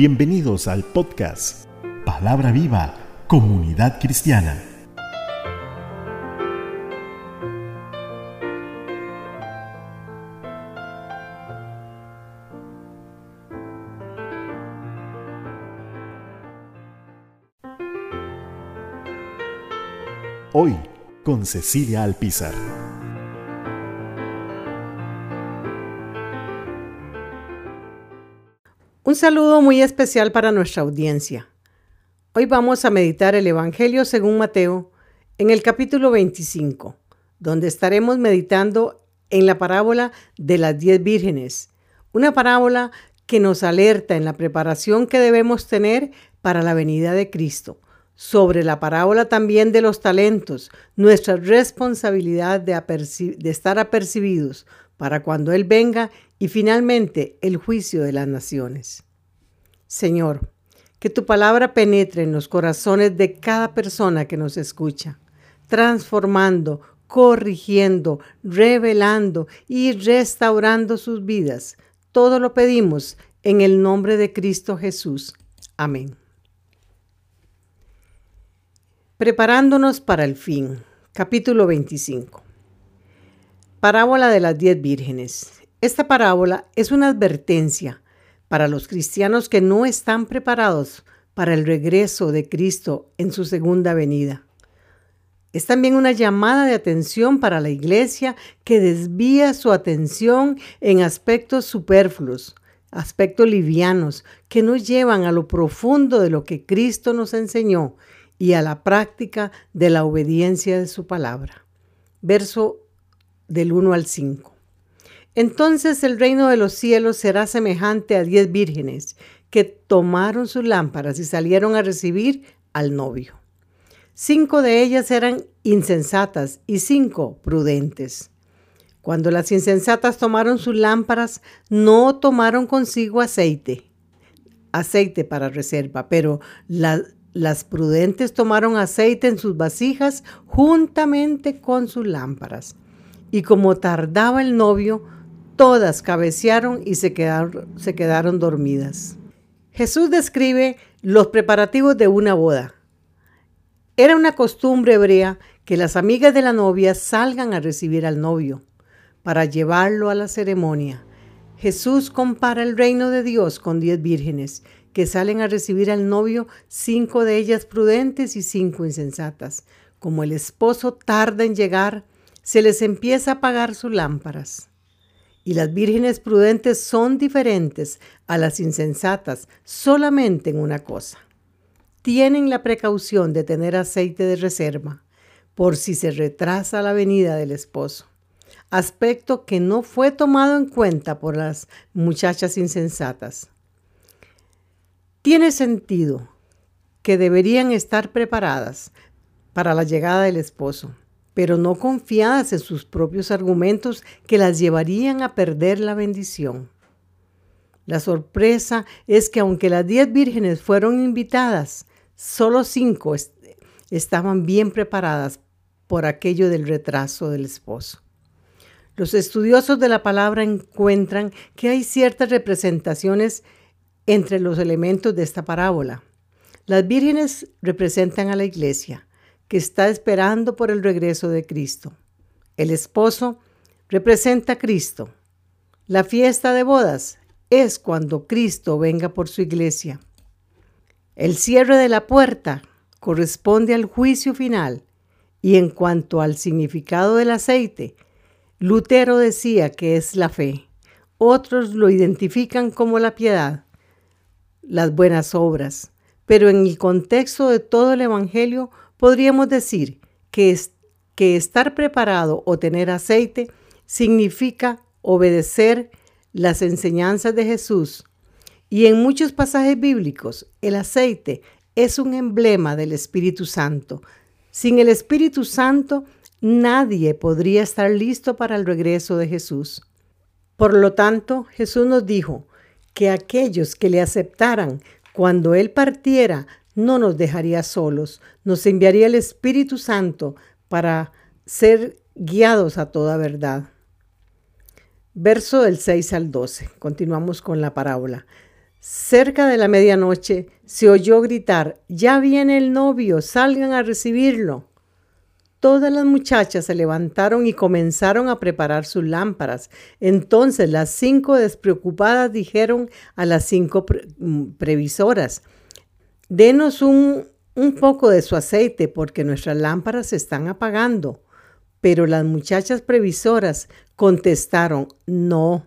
Bienvenidos al podcast Palabra Viva, Comunidad Cristiana. Hoy con Cecilia Alpizar. Un saludo muy especial para nuestra audiencia. Hoy vamos a meditar el Evangelio según Mateo en el capítulo 25, donde estaremos meditando en la parábola de las diez vírgenes, una parábola que nos alerta en la preparación que debemos tener para la venida de Cristo. Sobre la parábola también de los talentos, nuestra responsabilidad de, de estar apercibidos para cuando Él venga y finalmente el juicio de las naciones. Señor, que tu palabra penetre en los corazones de cada persona que nos escucha, transformando, corrigiendo, revelando y restaurando sus vidas. Todo lo pedimos en el nombre de Cristo Jesús. Amén. Preparándonos para el fin. Capítulo 25. Parábola de las diez vírgenes. Esta parábola es una advertencia para los cristianos que no están preparados para el regreso de Cristo en su segunda venida. Es también una llamada de atención para la iglesia que desvía su atención en aspectos superfluos, aspectos livianos, que nos llevan a lo profundo de lo que Cristo nos enseñó y a la práctica de la obediencia de su palabra. Verso del 1 al 5. Entonces el reino de los cielos será semejante a diez vírgenes que tomaron sus lámparas y salieron a recibir al novio. Cinco de ellas eran insensatas y cinco prudentes. Cuando las insensatas tomaron sus lámparas, no tomaron consigo aceite, aceite para reserva, pero las prudentes tomaron aceite en sus vasijas juntamente con sus lámparas. Y como tardaba el novio, todas cabecearon y se quedaron, dormidas. Jesús describe los preparativos de una boda. Era una costumbre hebrea que las amigas de la novia salgan a recibir al novio para llevarlo a la ceremonia. Jesús compara el reino de Dios con diez vírgenes que salen a recibir al novio, cinco de ellas prudentes y cinco insensatas. Como el esposo tarda en llegar, se les empieza a apagar sus lámparas. Y las vírgenes prudentes son diferentes a las insensatas solamente en una cosa. Tienen la precaución de tener aceite de reserva por si se retrasa la venida del esposo, aspecto que no fue tomado en cuenta por las muchachas insensatas. Tiene sentido que deberían estar preparadas para la llegada del esposo, pero no confiadas en sus propios argumentos que las llevarían a perder la bendición. La sorpresa es que aunque las diez vírgenes fueron invitadas, solo cinco estaban bien preparadas por aquello del retraso del esposo. Los estudiosos de la palabra encuentran que hay ciertas representaciones entre los elementos de esta parábola. Las vírgenes representan a la iglesia, que está esperando por el regreso de Cristo. El esposo representa a Cristo. La fiesta de bodas es cuando Cristo venga por su iglesia. El cierre de la puerta corresponde al juicio final y en cuanto al significado del aceite, Lutero decía que es la fe. Otros lo identifican como la piedad, las buenas obras, pero en el contexto de todo el Evangelio Podríamos decir que, estar preparado o tener aceite significa obedecer las enseñanzas de Jesús. Y en muchos pasajes bíblicos, el aceite es un emblema del Espíritu Santo. Sin el Espíritu Santo, nadie podría estar listo para el regreso de Jesús. Por lo tanto, Jesús nos dijo que aquellos que le aceptaran cuando Él partiera no nos dejaría solos, nos enviaría el Espíritu Santo para ser guiados a toda verdad. Verso del 6 al 12. Continuamos con la parábola. Cerca de la medianoche se oyó gritar, ya viene el novio, salgan a recibirlo. Todas las muchachas se levantaron y comenzaron a preparar sus lámparas. Entonces las cinco despreocupadas dijeron a las cinco mm, previsoras, denos un, un poco de su aceite porque nuestras lámparas se están apagando. Pero las muchachas previsoras contestaron, no,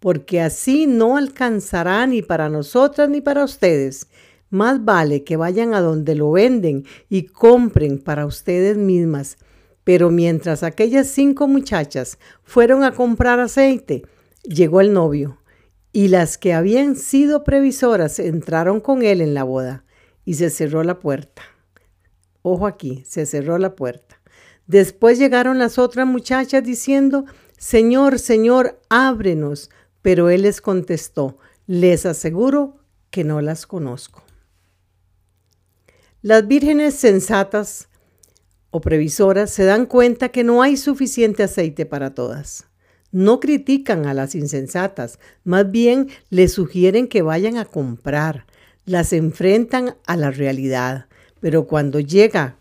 porque así no alcanzará ni para nosotras ni para ustedes. Más vale que vayan a donde lo venden y compren para ustedes mismas. Pero mientras aquellas cinco muchachas fueron a comprar aceite, llegó el novio, y las que habían sido previsoras entraron con él en la boda, y se cerró la puerta. Ojo aquí, se cerró la puerta. Después llegaron las otras muchachas diciendo, Señor, Señor, ábrenos. Pero él les contestó, les aseguro que no las conozco. Las vírgenes sensatas o previsoras se dan cuenta que no hay suficiente aceite para todas. No critican a las insensatas, más bien les sugieren que vayan a comprar, las enfrentan a la realidad, pero cuando llegan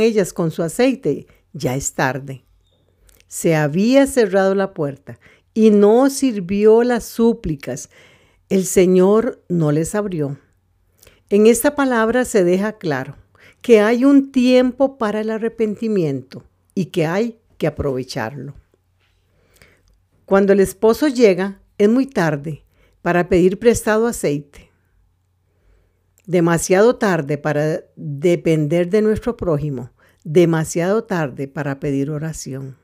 ellas con su aceite, ya es tarde. Se había cerrado la puerta y no sirvió las súplicas. El Señor no les abrió. En esta palabra se deja claro que hay un tiempo para el arrepentimiento y que hay que aprovecharlo. Cuando el esposo llega, es muy tarde para pedir prestado aceite. Demasiado tarde para depender de nuestro prójimo. Demasiado tarde para pedir oración.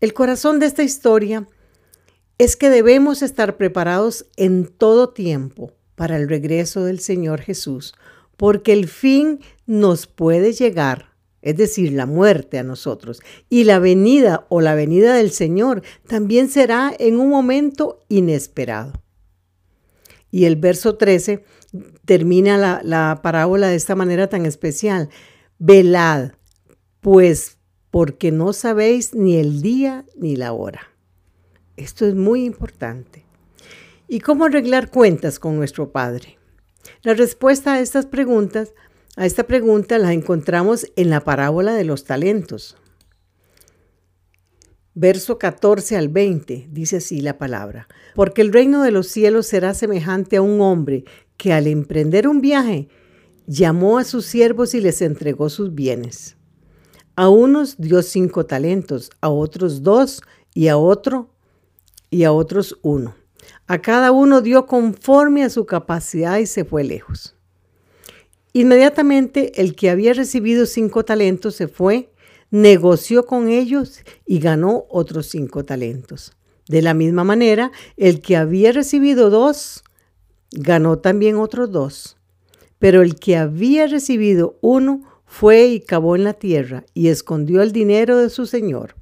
El corazón de esta historia es que debemos estar preparados en todo tiempo para el regreso del Señor Jesús, porque el fin nos puede llegar, es decir, la muerte a nosotros, y la venida o la venida del Señor también será en un momento inesperado. Y el verso 13 termina la, la parábola de esta manera tan especial. Velad, pues porque no sabéis ni el día ni la hora. Esto es muy importante. ¿Y cómo arreglar cuentas con nuestro Padre? La respuesta a estas preguntas, a esta pregunta la encontramos en la parábola de los talentos. Verso 14 al 20 dice así la palabra, porque el reino de los cielos será semejante a un hombre que al emprender un viaje llamó a sus siervos y les entregó sus bienes. A unos dio cinco talentos, a otros dos y a otro y a otros uno. A cada uno dio conforme a su capacidad y se fue lejos. Inmediatamente el que había recibido cinco talentos se fue, negoció con ellos y ganó otros cinco talentos. De la misma manera, el que había recibido dos, ganó también otros dos. Pero el que había recibido uno, fue y cavó en la tierra y escondió el dinero de su señor.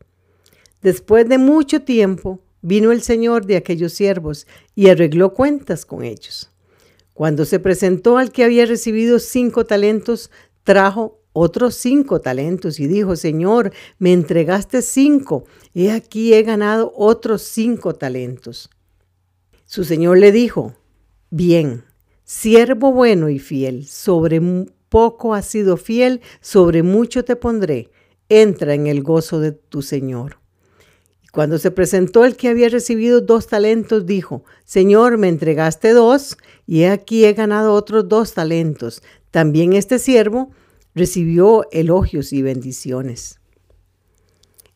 Después de mucho tiempo vino el señor de aquellos siervos y arregló cuentas con ellos. Cuando se presentó al que había recibido cinco talentos, trajo otros cinco talentos y dijo, Señor, me entregaste cinco, he aquí he ganado otros cinco talentos. Su señor le dijo, bien, siervo bueno y fiel, sobre poco has sido fiel, sobre mucho te pondré. Entra en el gozo de tu Señor. Y cuando se presentó el que había recibido dos talentos, dijo, Señor, me entregaste dos, y aquí he ganado otros dos talentos. También este siervo recibió elogios y bendiciones.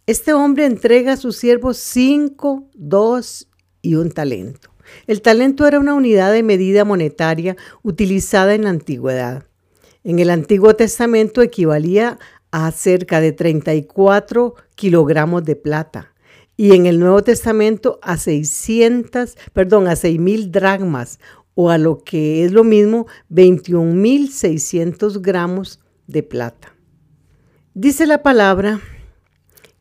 Este hombre entrega a sus siervos cinco, dos y un talento. El talento era una unidad de medida monetaria utilizada en la antigüedad. En el Antiguo Testamento equivalía a cerca de 34 kilogramos de plata y en el Nuevo Testamento a 600, perdón, a 6000 dragmas o a lo que es lo mismo 21.600 gramos de plata. Dice la palabra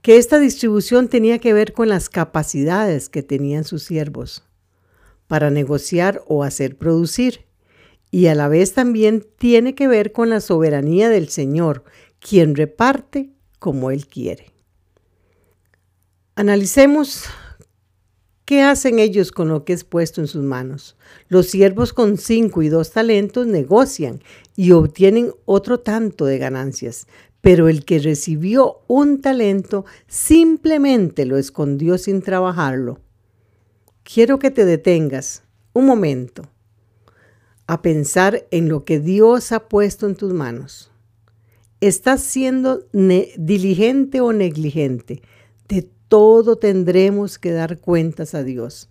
que esta distribución tenía que ver con las capacidades que tenían sus siervos para negociar o hacer producir y a la vez también tiene que ver con la soberanía del Señor, quien reparte como Él quiere. Analicemos ¿Qué hacen ellos con lo que es puesto en sus manos? Los siervos con cinco y dos talentos negocian y obtienen otro tanto de ganancias, pero el que recibió un talento simplemente lo escondió sin trabajarlo. Quiero que te detengas un momento a pensar en lo que Dios ha puesto en tus manos. ¿Estás siendo diligente o negligente? De todo tendremos que dar cuentas a Dios.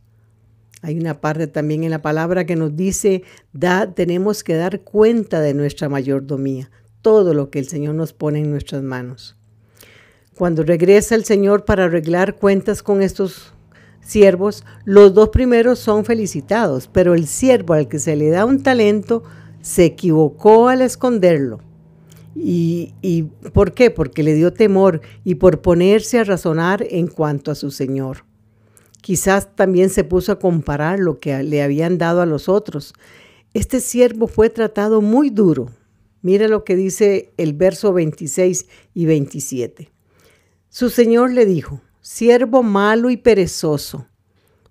Hay una parte también en la palabra que nos dice, da, tenemos que dar cuenta de nuestra mayordomía todo lo que el Señor nos pone en nuestras manos. Cuando regresa el Señor para arreglar cuentas con estos siervos, los dos primeros son felicitados, pero el siervo al que se le da un talento se equivocó al esconderlo. ¿Y, ¿Y por qué? Porque le dio temor y por ponerse a razonar en cuanto a su Señor. Quizás también se puso a comparar lo que le habían dado a los otros. Este siervo fue tratado muy duro, Mira lo que dice el verso 26 y 27. Su señor le dijo, siervo malo y perezoso,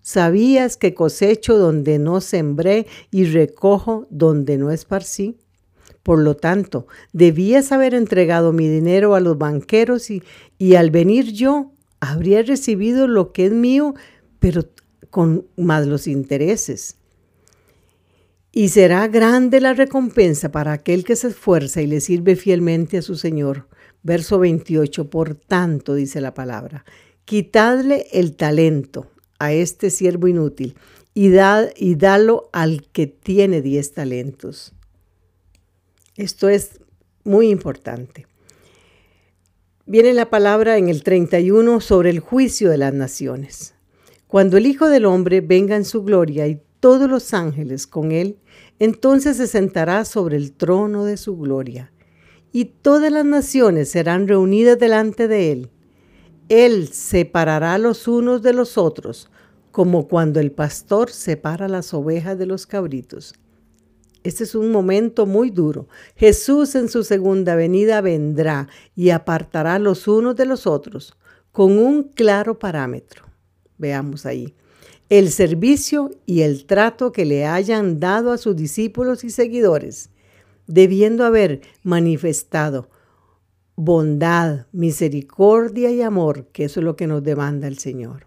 ¿sabías que cosecho donde no sembré y recojo donde no esparcí? Por lo tanto, debías haber entregado mi dinero a los banqueros y, y al venir yo habría recibido lo que es mío, pero con más los intereses y será grande la recompensa para aquel que se esfuerza y le sirve fielmente a su Señor. Verso 28, por tanto, dice la palabra, quitadle el talento a este siervo inútil y, da, y dalo al que tiene diez talentos. Esto es muy importante. Viene la palabra en el 31 sobre el juicio de las naciones. Cuando el Hijo del Hombre venga en su gloria y todos los ángeles con él, entonces se sentará sobre el trono de su gloria, y todas las naciones serán reunidas delante de él. Él separará los unos de los otros, como cuando el pastor separa las ovejas de los cabritos. Este es un momento muy duro. Jesús en su segunda venida vendrá y apartará los unos de los otros con un claro parámetro. Veamos ahí el servicio y el trato que le hayan dado a sus discípulos y seguidores, debiendo haber manifestado bondad, misericordia y amor, que eso es lo que nos demanda el Señor.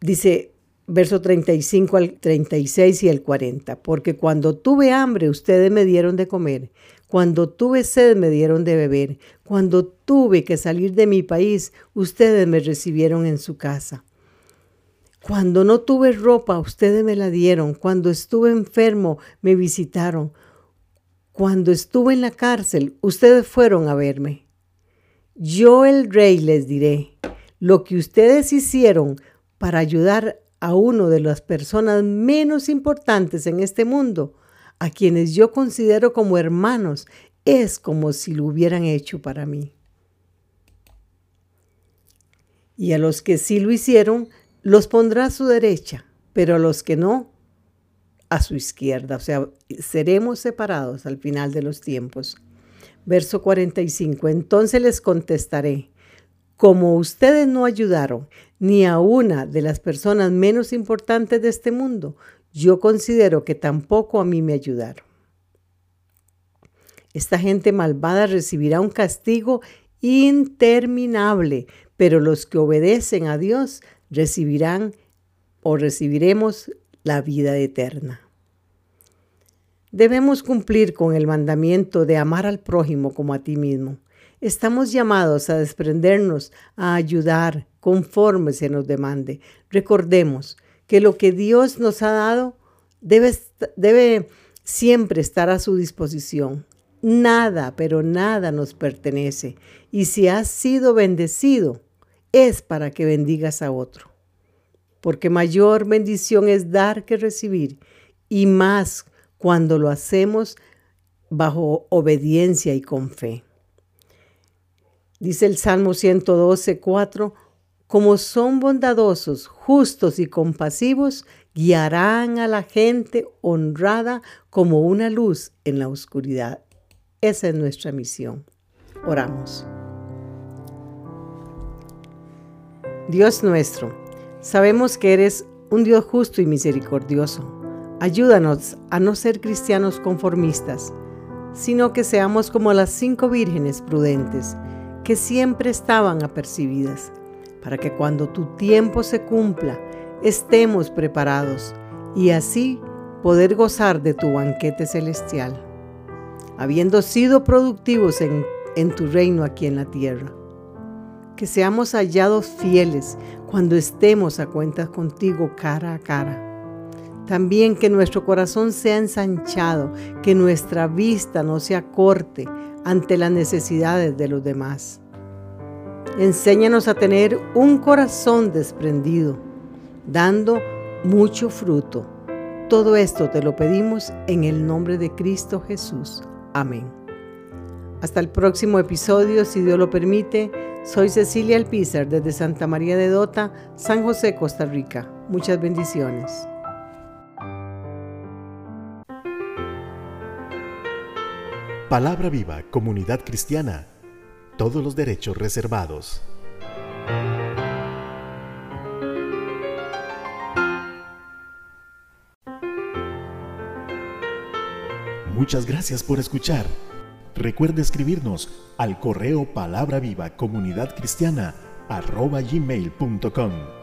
Dice verso 35 al 36 y el 40, porque cuando tuve hambre ustedes me dieron de comer, cuando tuve sed me dieron de beber, cuando tuve que salir de mi país ustedes me recibieron en su casa. Cuando no tuve ropa, ustedes me la dieron. Cuando estuve enfermo, me visitaron. Cuando estuve en la cárcel, ustedes fueron a verme. Yo el rey les diré, lo que ustedes hicieron para ayudar a uno de las personas menos importantes en este mundo, a quienes yo considero como hermanos, es como si lo hubieran hecho para mí. Y a los que sí lo hicieron, los pondrá a su derecha, pero a los que no, a su izquierda. O sea, seremos separados al final de los tiempos. Verso 45. Entonces les contestaré, como ustedes no ayudaron ni a una de las personas menos importantes de este mundo, yo considero que tampoco a mí me ayudaron. Esta gente malvada recibirá un castigo interminable, pero los que obedecen a Dios recibirán o recibiremos la vida eterna. Debemos cumplir con el mandamiento de amar al prójimo como a ti mismo. Estamos llamados a desprendernos, a ayudar conforme se nos demande. Recordemos que lo que Dios nos ha dado debe, debe siempre estar a su disposición. Nada, pero nada nos pertenece. Y si has sido bendecido, es para que bendigas a otro. Porque mayor bendición es dar que recibir, y más cuando lo hacemos bajo obediencia y con fe. Dice el Salmo 112, 4, como son bondadosos, justos y compasivos, guiarán a la gente honrada como una luz en la oscuridad. Esa es nuestra misión. Oramos. Dios nuestro, Sabemos que eres un Dios justo y misericordioso. Ayúdanos a no ser cristianos conformistas, sino que seamos como las cinco vírgenes prudentes que siempre estaban apercibidas, para que cuando tu tiempo se cumpla estemos preparados y así poder gozar de tu banquete celestial, habiendo sido productivos en, en tu reino aquí en la tierra. Que seamos hallados fieles cuando estemos a cuentas contigo cara a cara. También que nuestro corazón sea ensanchado, que nuestra vista no se acorte ante las necesidades de los demás. Enséñanos a tener un corazón desprendido, dando mucho fruto. Todo esto te lo pedimos en el nombre de Cristo Jesús. Amén. Hasta el próximo episodio, si Dios lo permite. Soy Cecilia Alpizar desde Santa María de Dota, San José, Costa Rica. Muchas bendiciones. Palabra viva, comunidad cristiana. Todos los derechos reservados. Muchas gracias por escuchar. Recuerde escribirnos al correo palabra viva comunidad cristiana arroba gmail.com.